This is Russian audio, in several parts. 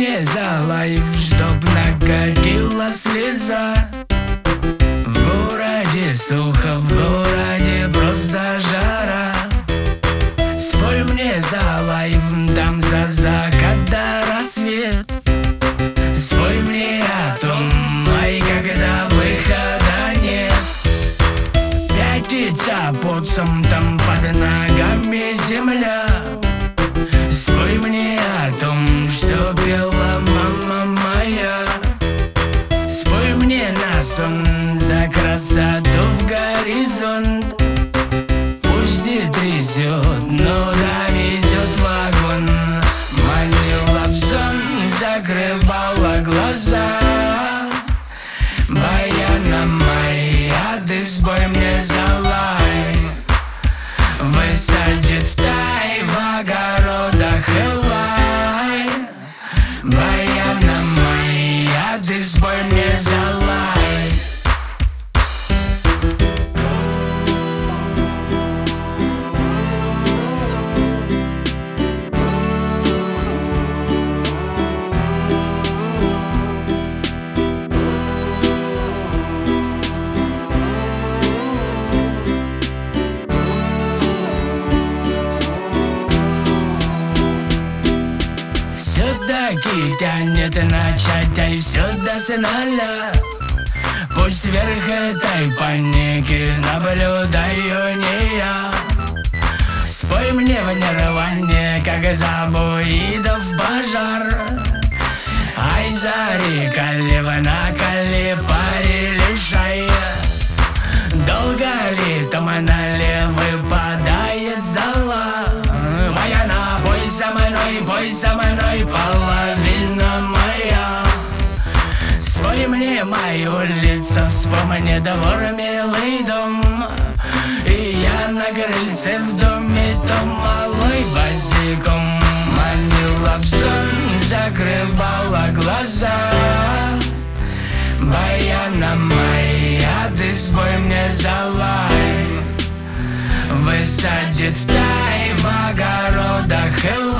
мне за лайф, чтоб накатила слеза. В городе сухо, в городе просто жара. Спой мне за лайф, там за закат до рассвет. Спой мне о том, ай, когда выхода нет. Пятится потцем, там под ногами земля llorar. Все-таки тянет начать, ай, все до сигналя Пусть вверх этой паники наблюдаю не я. Спой мне в нирване, как забуидов пожар. Ай, зари, каливана, калипари, лишай Долго ли там пой со мной, половина моя. Спой мне мою лицо, вспомни двор, милый дом. И я на крыльце в доме, то малой босиком Манила в сон, закрывала глаза. Баяна моя, ты спой мне за лайф Высадит в тай в огородах Элай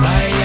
My.